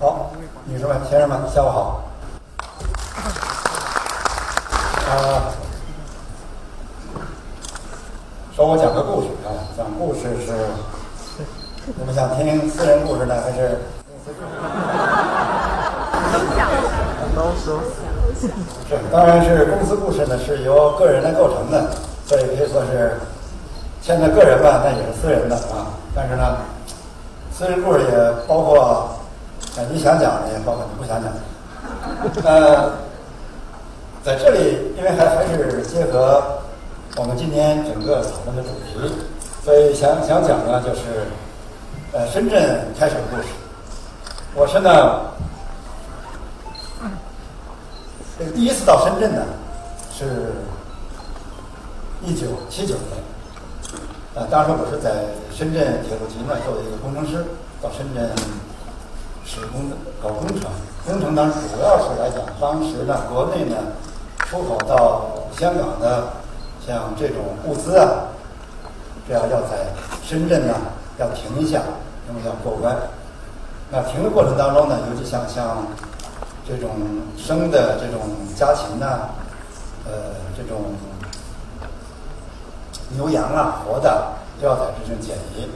好，女士们、先生们，下午好。啊，说我讲个故事啊，讲故事是，你们想听私人故事呢，还是公司故事？都说是，当然是公司故事呢，是由个人来构成的，所以可以说是牵扯个人吧，那也是私人的啊。但是呢，私人故事也包括，你想讲的，也包括你不想讲的。呃，在这里，因为还还是结合我们今天整个讨论的主题，所以想想讲呢，就是呃，深圳开始的故事。我是呢。这个第一次到深圳呢，是一九七九年，呃，当时我是在深圳铁路局呢做一个工程师，到深圳施工搞工程。工程当时主要是来讲，当时呢国内呢出口到香港的像这种物资啊，这样要在深圳呢要停一下，因为要过关。那停的过程当中呢，尤其像像。这种生的这种家禽呐，呃，这种牛羊啊，活的都要在这种检疫。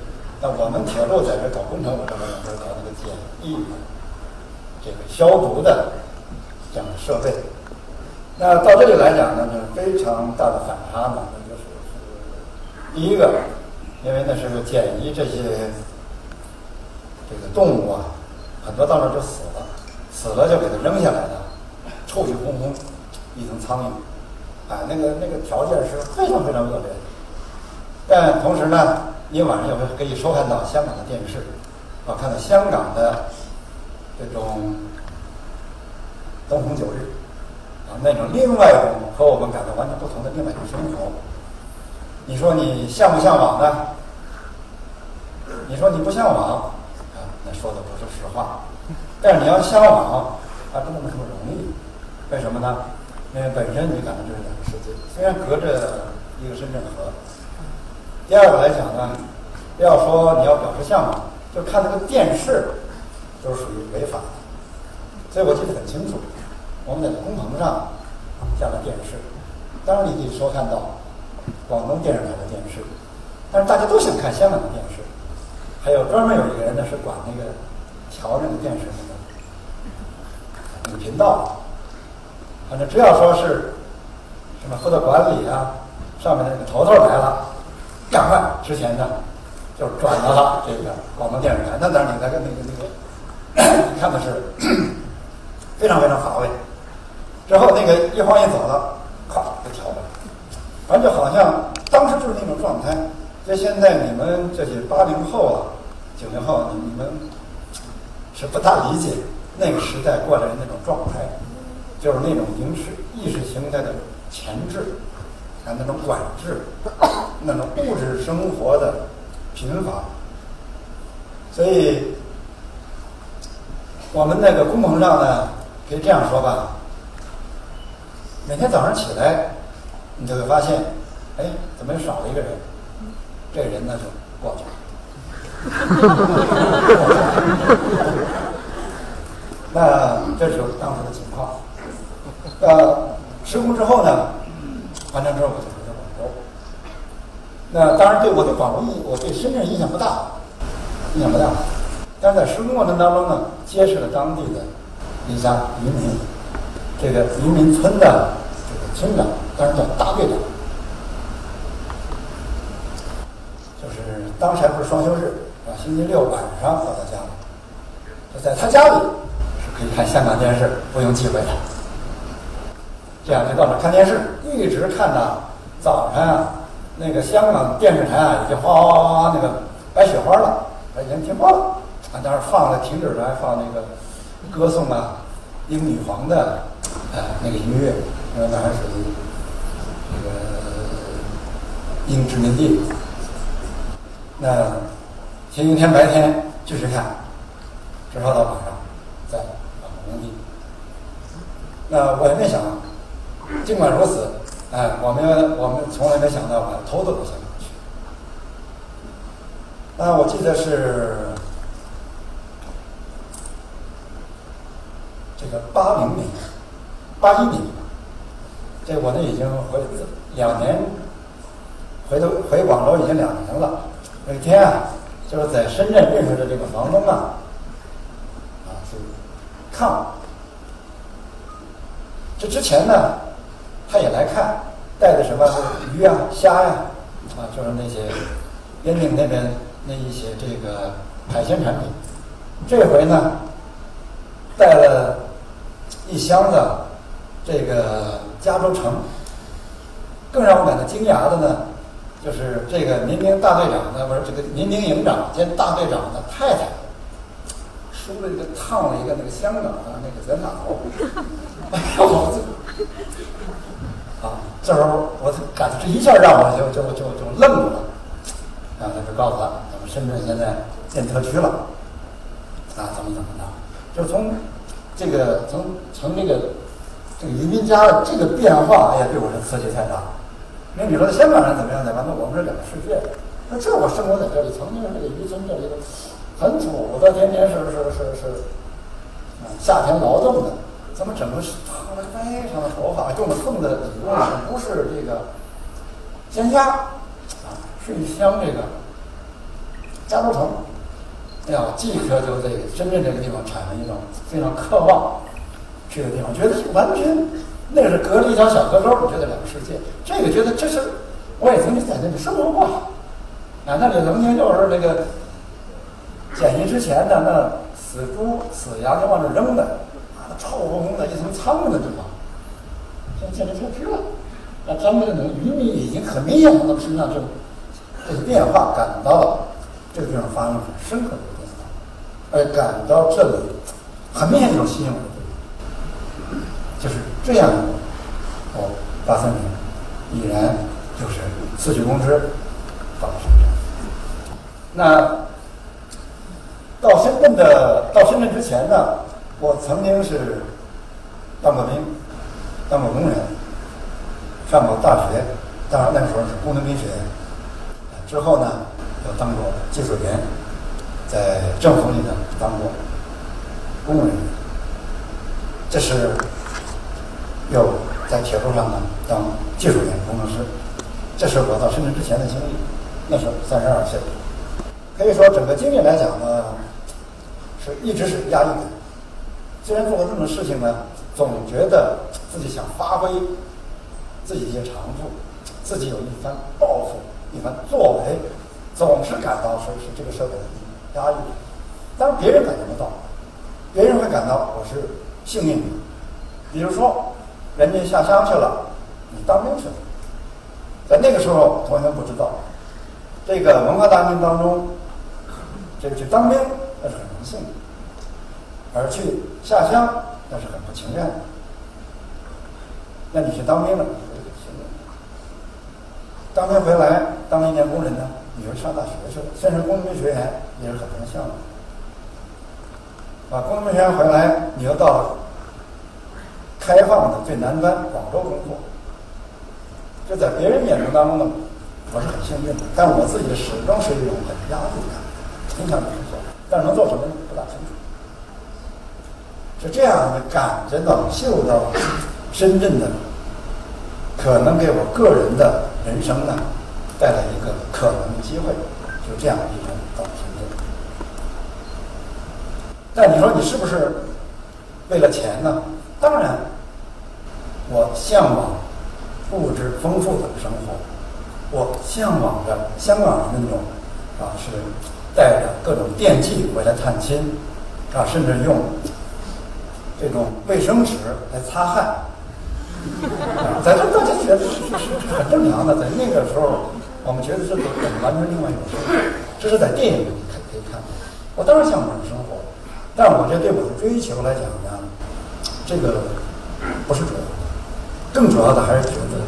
那我们铁路在这搞工程，我这边也是搞那个检疫、这个消毒的这样的设备。那到这里来讲呢，就是非常大的反差呢，那就是第一个，因为那是检疫这些这个动物啊，很多到那就死了。死了就给它扔下来了，臭气烘烘，一层苍蝇，啊，那个那个条件是非常非常恶劣的。但同时呢，你晚上也会可以收看到香港的电视，啊，看到香港的这种灯红酒日，啊，那种另外一种和我们感到完全不同的另外一种生活。你说你向不向往呢？你说你不向往，啊，那说的不是实话。但是你要向往，还不那么容易，为什么呢？因为本身你感到就是两个世界，虽然隔着一个深圳河。第二个来讲呢，要说你要表示向往，就看那个电视，都是属于违法的。所以我记得很清楚，我们在工棚上架了电视，当然你可以收看到广东电视台的电视，但是大家都想看香港的电视，还有专门有一个人呢是管那个调那个电视那个。频道，反正只要说是什么负责管理啊，上面的那个头头来了，赶快之前呢就转到了这个广东电视台。那当然，你那个那个那个，看的是非常非常乏味。之后那个一晃一走了，咵就调了，反正就好像当时就是那种状态。就现在你们这些八零后啊、九零后，你们是不大理解。那个时代过来的那种状态，就是那种影视意识形态的前置，啊，那种管制，那种物质生活的贫乏。所以，我们那个工棚上呢，可以这样说吧：每天早上起来，你就会发现，哎，怎么又少了一个人？这人呢就过去了。那这就是当时的情况。呃，施工之后呢，完成之后我就回到广州。那当然对我对广州印，我对深圳印象不大，印象不大。但是在施工过程当中呢，结识了当地的一家渔民，这个渔民村的这个村长，当时叫大队长，就是当时还不是双休日啊，星期六晚上到他家里，就在他家里是。可以看香港电视，不用忌讳的。这样就到那看电视，一直看到早晨啊，那个香港电视台啊，已经哗哗哗哗那个白雪花了，已经停播了。啊，当时放了停止了，放那个歌颂啊英女皇的呃那个音乐，因为那还属于这个英殖民地。那前一天白天继续看，直到到晚上在工地。那我也没想，尽管如此，哎，我们我们从来没想到把偷渡到香港去。那我记得是这个八零年、八一年，这我呢已经回两年，回头回广州已经两年了。有一天啊，就是在深圳认识的这个房东啊，啊是看我。这之前呢，他也来看，带的什么鱼啊、虾呀，啊，就是那些边境那边那一些这个海鲜产品。这回呢，带了一箱子这个加州橙。更让我感到惊讶的呢，就是这个民兵大队长呢，不是这个民兵营长兼大队长的太太，梳了一个烫了一个那个香港的那个卷发。哎呦，我这，时候我感觉这一下让我就就就就愣住了。啊，他就告诉他，咱们深圳现在建特区了。啊，怎么怎么的？就从这个从从这个这个移民家的这个变化，哎呀，对我是刺激太大。那你说香港人怎么样怎么样？那我们是两个世界。那这我生活在这里，曾经是这个渔村这里很土的，天天是是是是啊，夏天劳动的，怎么整个是烫的非常的头发，用的送的礼物不是这个鲜虾啊，是一箱这个加州橙。哎呀，即刻就这个深圳这个地方产生一种非常渴望去的地方，觉得完全那是隔了一条小河沟，觉得两个世界。这个觉得这是我也曾经在那里生活过，啊，那里曾经就是那个检疫之前的那死猪死羊就往那扔的，臭烘烘的一层苍蝇的地方，现在建成特区了。那咱们这种渔民已经很明显从他们身上这种这个变化感到了，这个地方发生了很深刻的变化。而感到这里很明显一种吸引我的，就是这样。哦，八三年已然就是辞去公职到了深圳。那到深圳的到深圳之前呢，我曾经是当过兵，当过工人，上过大学，当然那时候是工农兵学院。之后呢，又当过技术员。在政府里呢当过工人，这是又在铁路上呢当技术员、工程师，这是我到深圳之前的经历。那时候三十二岁，可以说整个经历来讲呢，是一直是压抑的。虽然做过这种事情呢，总觉得自己想发挥自己一些长处，自己有一番抱负、一番作为，总是感到说是这个社会的。压抑，当然别人感觉不到，别人会感到我是幸运的。比如说，人家下乡去了，你当兵去了，在那个时候，同学们不知道，这个文化大革命当中，这个去当兵那是很荣幸的，而去下乡那是很不情愿的。那你去当兵了，你是幸运。当兵回来当一年工人呢？你说上大学去了，先是工农兵学院也是很多项目，啊，工农兵学院回来，你又到开放的最南端广州工作，这在别人眼中当中呢，我是很幸运的，但我自己始终是一种很压抑感，很想工作，但能做什么不大清楚，是这样的感觉到、嗅到深圳的可能给我个人的人生呢。带来一个可能的机会，就这样一种到深圳。但你说你是不是为了钱呢？当然，我向往物质丰富的生活，我向往着香港人那种啊，是带着各种电器回来探亲啊，甚至用这种卫生纸来擦汗。在这大家觉得是是很正常的，在那个时候。我们觉得这是完全另外一种生活，这是在电影里看可以看到。我当然向往这种生活，但我觉得对我的追求来讲呢，这个不是主要的，更主要的还是觉得，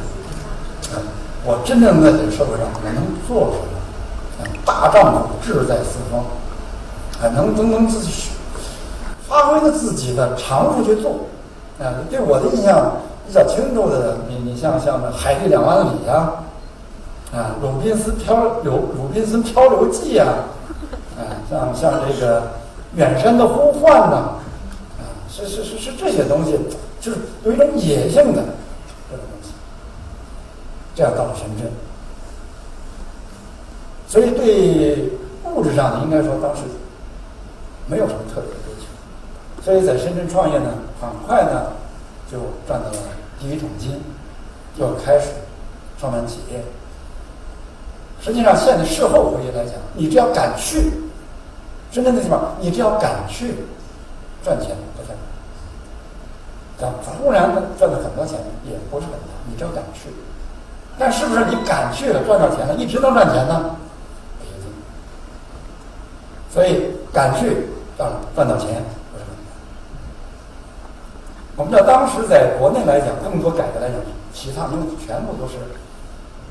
嗯，我真正在这个社会上我能做什么？大丈夫志在四方，啊，能能能自己发挥着自己的长处去做。啊，对我的印象比较清楚的，你你像像《海底两万里》呀。啊，鲁滨斯漂流，鲁滨斯漂流记啊，啊，像像这个远山的呼唤呐，啊，是是是是这些东西，就是有一种野性的这种东西。这样到了深圳，所以对物质上的，应该说当时没有什么特别的追求。所以在深圳创业呢，很快呢就赚到了第一桶金，就开始创办企业。实际上，现在事后回忆来讲，你只要敢去深圳的地方，你只要敢去赚钱不太难。咱突然赚了很多钱也不是很难，你只要敢去。但是不是你敢去了赚到钱了，一直能赚钱呢？不一定。所以敢去赚赚到钱。我们知道当时在国内来讲，更多改革来讲，其他因为全部都是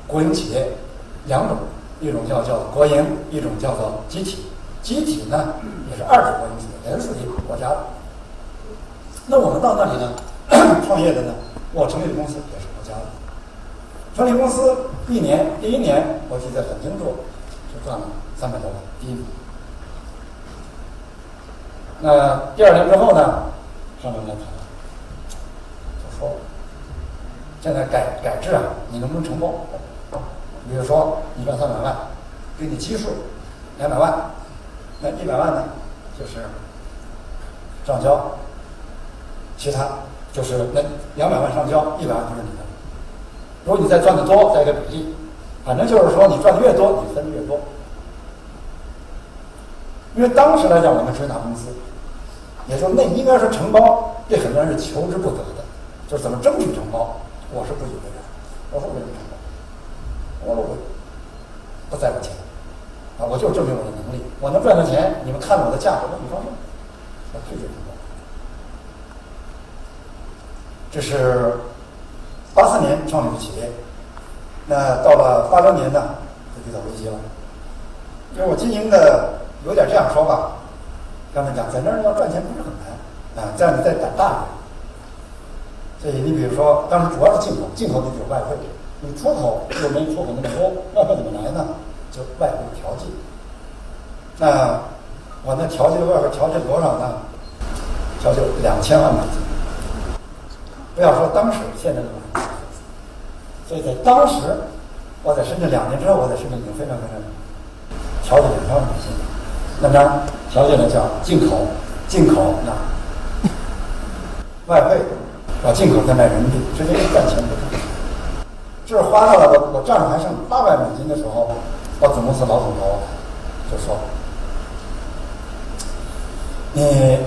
国营企业。两种，一种叫叫国营，一种叫做集体。集体呢也是二级国营企业，也是属于国家的。那我们到那里呢，创业的呢，我成立的公司也是国家的。成立公司一年，第一年我记得很清楚，就赚了三百多万，第一年。那第二年之后呢，上面来谈，现在改改制啊，你能不能承包？比如说，你赚三百万，给你基数两百万，那一百万呢，就是上交，其他就是那两百万上交，一百万就是你的。如果你再赚的多，再一个比例，反正就是说你赚的越多，你分的越多。因为当时来讲，我们是大公司，也就那应该是承包，对很多人是求之不得的，就怎么争取承包，我是不以为然，我说我承包。我说我不在乎钱，啊，我就证明我的能力，我能赚到钱，你们看我的价值，那你高兴，我拒绝承包。这是八四年创立的企业，那到了八六年呢，就遇到危机了。因为我经营的有点这样说吧，刚才讲在那儿要赚钱不是很难，啊，这样你再胆大点。所以你比如说，当时主要是进口，进口的就是外汇。你出口又没出口那么多，外汇怎么来呢？就外汇调剂。那我那调剂的外汇调剂多少呢？调剂两千万美金。不要说当时，现在的所以在当时，我在深圳两年之后，我在深圳已经非常非常调剂两千万美金。那么调剂呢叫进口，进口那外汇把进口再卖人民币，直接赚钱。这是花到了我我账上还剩八百美金的时候，我总公司老总头就说：“你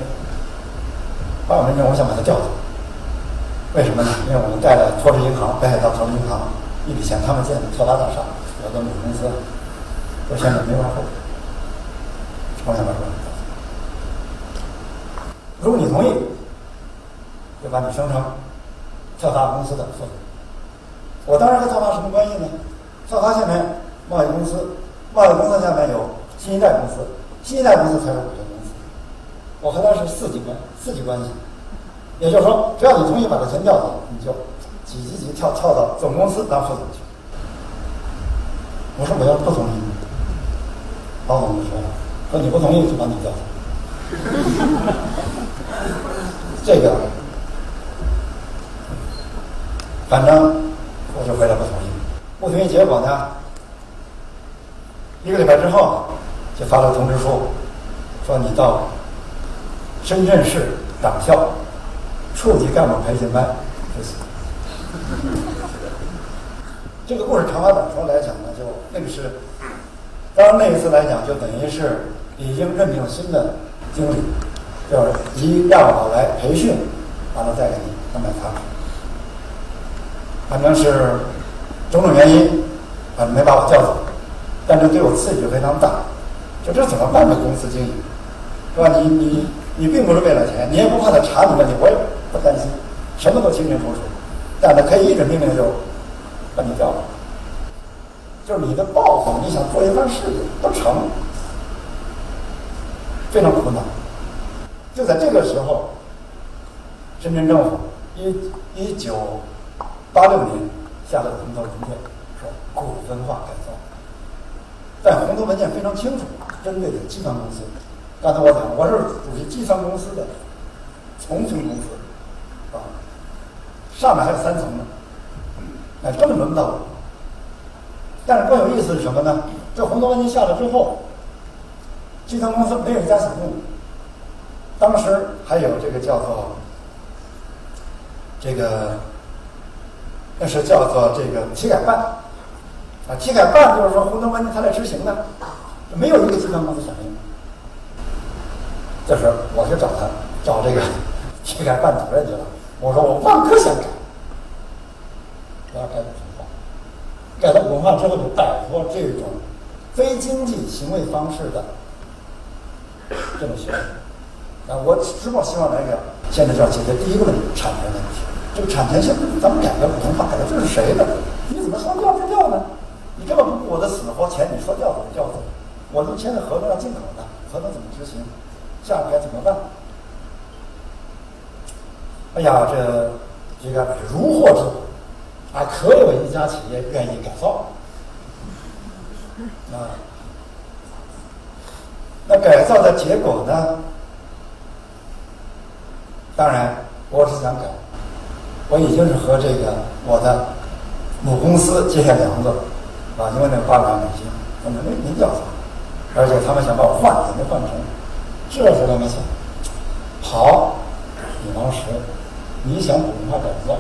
八百美金，我想把它调走。为什么呢？因为我们贷了拓殖银行、北海道投资银行一笔钱，他们建的特拉大厦，我的母公司，我现在没法后，我想把它调走。如果你同意，把你升成特发公司的副总。”我当时和特发什么关系呢？特发下面贸易公司，贸易公司下面有新一代公司，新一代公司才是股权公司。我和他是四级关四级关系，也就是说，只要你同意把这钱调走，你就几级级跳跳到总公司当副总去。我说我要不同意，老总就说了，说你不同意就把你调走。这个，反正。我就回来不同意，不同意结果呢？一个礼拜之后就发了通知书，说你到深圳市党校处级干部培训班。这个故事长话短说来讲呢，就那个是，当然那一次来讲，就等于是已经任命新的经理，就是一让我来培训，完了再给你安排他。反正是种种原因，啊，没把我叫走，但是对我刺激非常大。就这怎么办呢？公司经营，是吧？你你你并不是为了钱，你也不怕他查你问题，我也不担心，什么都清清楚楚。但他可以一纸命令就把你调了，就是你的抱负，你想做一番事业不成，非常苦恼。就在这个时候，深圳政府一一九。八六年下了红头文件，说股份化改造。但红头文件非常清楚，针对的集团公司。刚才我讲，我是属于集团公司的重庆公司，啊，上面还有三层呢，那根本轮不到我。但是更有意思是什么呢？这红头文件下来之后，集团公司没有一家想用。当时还有这个叫做这个，那是叫做这个体改办啊，体改办就是说红头文件他来执行的，没有一个集团公司响应。这时我就找他，找这个体改办主任去了。我说我万科想改，我要改文化，改了文化之后就摆脱这种非经济行为方式的这种行为。啊，我只不过希望来个，现在就要解决第一个问题，产权问题。这个产权性咱们改革普通话，改的这是谁的？你怎么说调就调呢？你根本不顾我的死活钱，你说调走就调走。我们签的合同要进口的，合同怎么执行？下步该怎么办？哎呀，这这个如获至宝啊！可有一家企业愿意改造啊？那改造的结果呢？当然，我是想改，我已经是和这个我的母公司结下梁子了，啊，因为那八百万美金，我们没没调查，而且他们想把我换，也没换成。这时候他们想，好，李老师，你想普通话改造，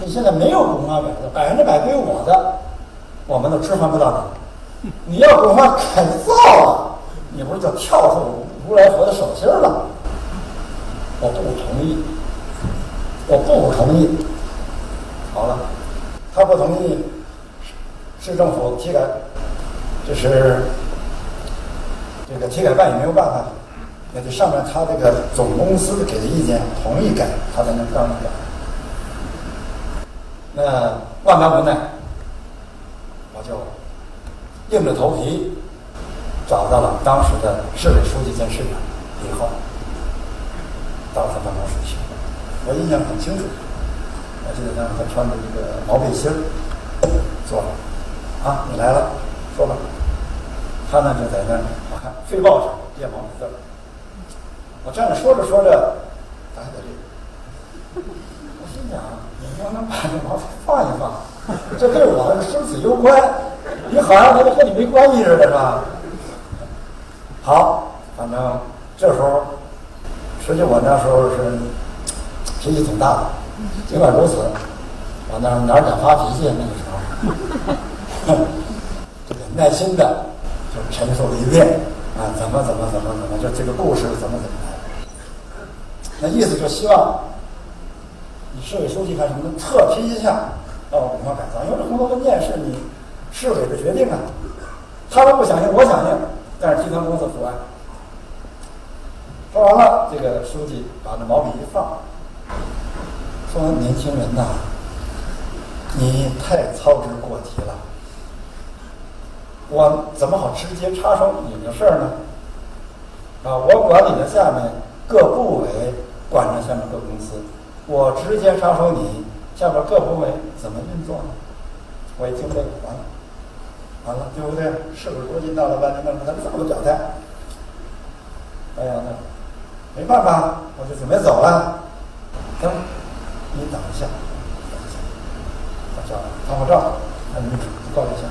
你现在没有普通话改造，百分之百归我的，我们都置换不到你。你要普通话改造啊，你不是就跳出如来佛的手心了？我不同意，我不同意。好了，他不同意，市政府体改，这是这个体改办也没有办法，那就上面他这个总公司给的意见同意改，他才能当改。那万般无奈，我就硬着头皮找到了当时的市委书记兼市长以后。到他办公室去，我印象很清楚。我记得当时他穿着一个毛背心儿坐了，啊，你来了，说吧。他呢就在那儿，我看废报上列毛笔字儿。我站着说着说着，打起来我心想，你能不能把这毛笔放一放？这对我生死攸关，你好像和和你没关系似的，是吧？好，反正这时候。实际我那时候是脾气挺大的，尽管如此，我那哪敢发脾气？那个时候，这 个耐心的就陈述了一遍啊，怎么怎么怎么怎么，就这个故事怎么怎么来。那意思就希望你市委书记干什么呢？特批一下到五化改造，因为这红头文件是你市委的决定啊。他们不响应，我响应，但是集团公司阻碍。说完了，这个书记把那毛笔一放，说：“年轻人呐，你太操之过急了。我怎么好直接插手你的事儿呢？啊，我管理的下面各部委管着下面各公司，我直接插手你下边各部委怎么运作呢？我一听这个，完了，完了，对不对？是不是国际到了半天，那他怎么表态？哎呀，那。”没办法，我就准备走了。等，你等一下，等一下，我叫唐国照，那你告一下。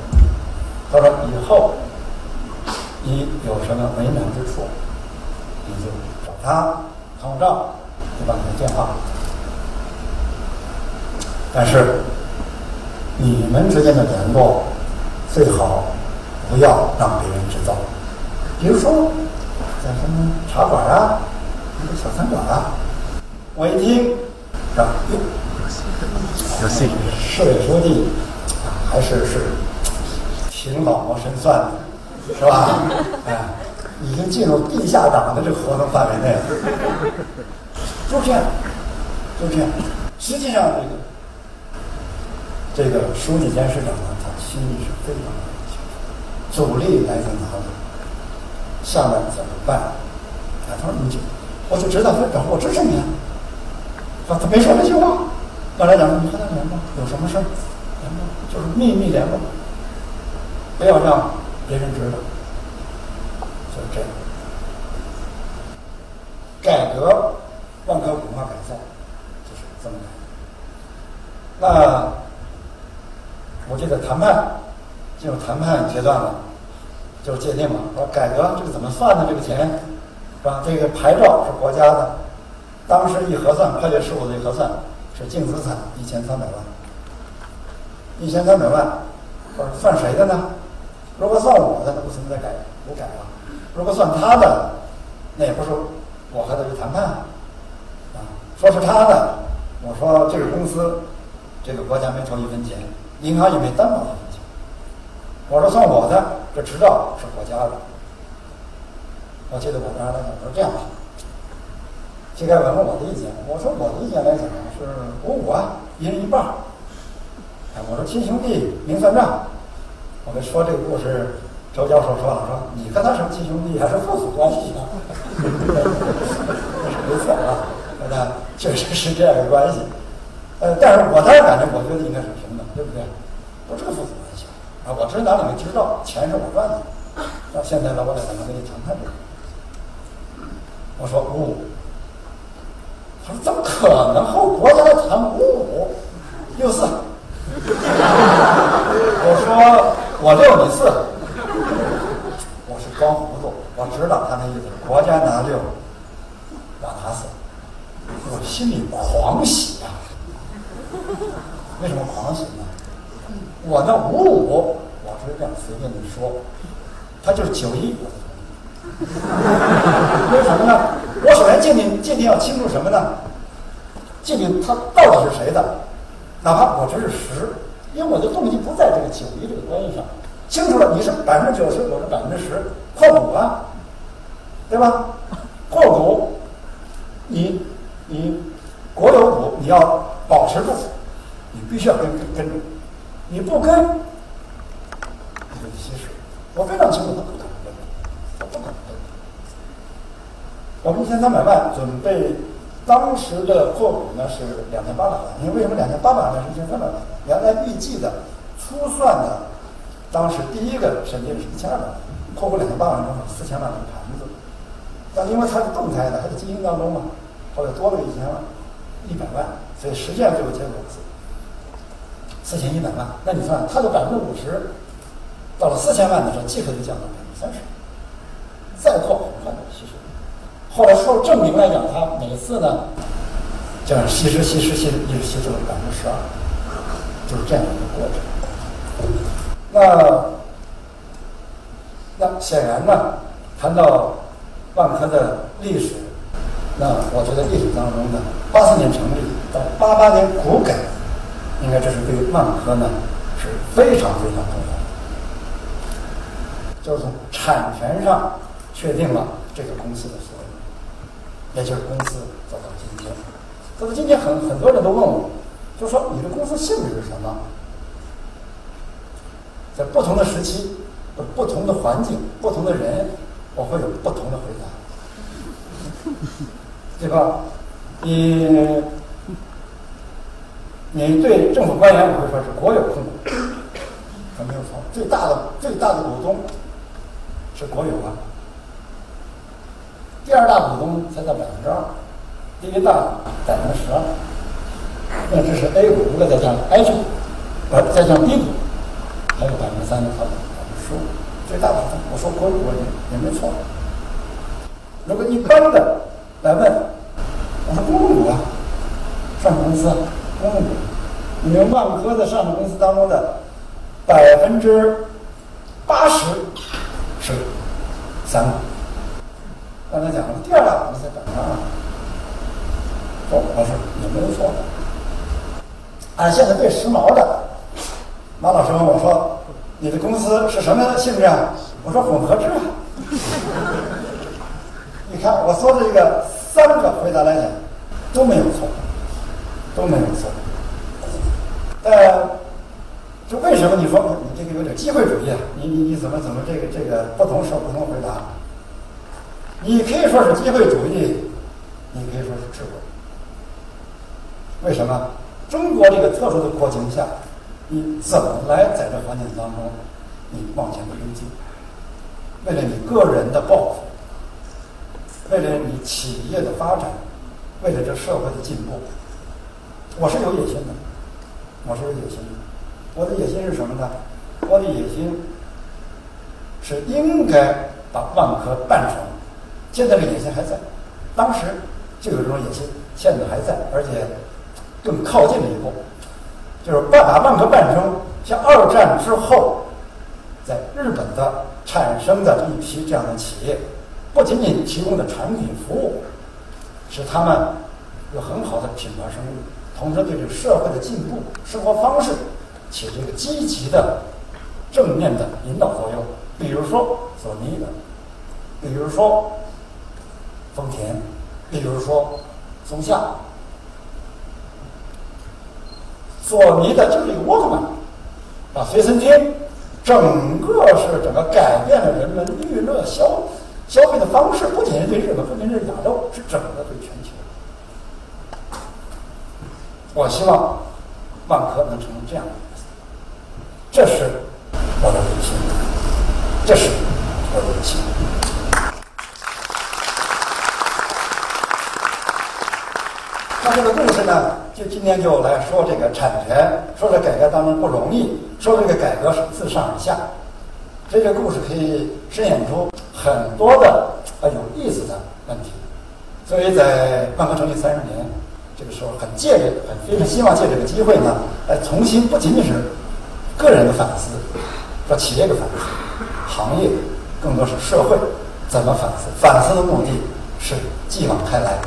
他说以后你有什么为难之处，你就找他，唐国照就把你的电话。但是你们之间的联络最好不要让别人知道，比如说在什么茶馆啊。一个小餐馆啊！我一听，是吧，哟，市委书记还是是挺老谋深算的，是吧？哎，已经进入地下党的这个活动范围内了。就这样，就这样。实际上，这个这个书记兼市长呢，他心里是非常清楚，阻力来自哪里，下面怎么办？啊，他说你就。我就知道他找我支持你，他他没说这句话。后来讲你和他联络，有什么事儿联络，就是秘密联络，不要让别人知道。就是这样。改革万科文化改造，就是这么来的。那我记得谈判进入谈判阶段了，就是界定嘛，说改革这个怎么算呢？这个钱是吧？这个牌照是国家的，当时一核算，会计事务的一核算是净资产一千三百万，一千三百万，我说算谁的呢？如果算我的，不存在改不改了；如果算他的，那也不是我和他去谈判啊。说是他的，我说这个公司，这个国家没抽一分钱，银行也没担保一分钱。我说算我的，这执照是国家的。我记得我当时，我说这样吧，季开文问我的意见，我说我的意见来讲是五五啊，一人一半。哎，我说亲兄弟明算账。我们说这个故事，周教授说了，说你跟他是亲兄弟还是父子关系啊？没错啊，那确实是这样的关系。呃，但是我当然感觉，我觉得应该是平等，对不对？不是父子关系啊！我只是拿你们知道，钱是我赚的。那现在呢，我得怎么跟你谈谈这个。我说五五，他说怎么可能和国家谈五五？六四。我说我六你四，我是装糊涂，我知道他那意思，国家拿六，我拿四，我心里狂喜呀！为什么狂喜呢？我那五五，我是这样随便你说，他就是九一，因为什么呢？我首先鉴定鉴定要清楚什么呢？鉴定他到底是谁的，哪怕我这是十。因为我的动机不在这个九一这个关系上，清楚了，你是百分之九十，我是百分之十，扩股啊，对吧？破股，你你国有股你要保持住，你必须要跟跟住，你不跟，你就稀释。我非常清楚，他不可能跟。我们一千三百万准备。当时的扩股呢是两千八百万，因为为什么两千八百万是一千三百万？原来预计的初算的，当时第一个审定是一千二百万，扩股两千八百万中四千万是盘子，但因为它是动态的，还在经营当中嘛，后来多了一千万，一百万，所以实际上最后结果是四千一百万。那你算它的百分之五十，到了四千万的时候，即可就降到百分之三十，再扩很快的吸收。后来受证明来讲，他每次呢，这样稀释、稀释、稀释，一直稀释了百分之十二，就是这样一个过程。那那显然呢，谈到万科的历史，那我觉得历史当中呢，八四年成立到八八年股改，应该这是对万科呢是非常非常重要的，就是从产权上确定了这个公司的。也就是公司走到今天，走到今天，很很多人都问我，就说你的公司性质是什么？在不同的时期、不同的环境、不同的人，我会有不同的回答，对吧？你你对政府官员，我会说是国有控股，这没有错，最大的最大的股东是国有啊。第二大股东才到百分之二，第一大百分之十二，那这是 A 股，如果再加 H 股，呃，再加 B 股，还有百分之三的百分之十五，最大股东，我说国有也也没错。如果一般的来问，我说公股啊，上市公司公股，你们万科的上市公司当中的百分之八十是三股。刚才讲了，第二大公司在百分之二，说我是也没有错。按现在最时髦的，马老师问我说：“你的公司是什么性质啊？”我说：“混合制啊。”你看我说的这个三个回答来讲都没有错，都没有错。呃，就为什么你说你这个有点机会主义啊？你你你怎么怎么这个这个不同时候不同回答？你可以说是机会主义，你可以说是智慧。为什么？中国这个特殊的国情下，你怎么来在这环境当中，你往前推进？为了你个人的抱负，为了你企业的发展，为了这社会的进步，我是有野心的，我是有野心的。我的野心是什么呢？我的野心是应该把万科办成。现在这个野心还在，当时就有这种野心，现在还在，而且更靠近了一步，就是把把万科办成像二战之后在日本的产生的一批这样的企业，不仅仅提供的产品服务使他们有很好的品牌声誉，同时对这个社会的进步、生活方式起这个积极的正面的引导作用。比如说索尼的，比如说。丰田，比如说松下、索尼的就是一个沃克曼啊，随身听，整个是整个改变了人们娱乐消消费的方式，不仅是对日本，不仅是亚洲，是整个对全球。我希望万科能成为这样的公司，这是我的野心，这是我的野心。那这个故事呢，就今天就来说这个产权，说这改革当中不容易，说这个改革是自上而下。这个故事可以伸延出很多的呃有意思的问题。所以在万科成立三十年这个时候，很借这个很非常希望借这个机会呢，来重新不仅仅是个人的反思，说企业的反思，行业更多是社会怎么反思？反思的目的是继往开来。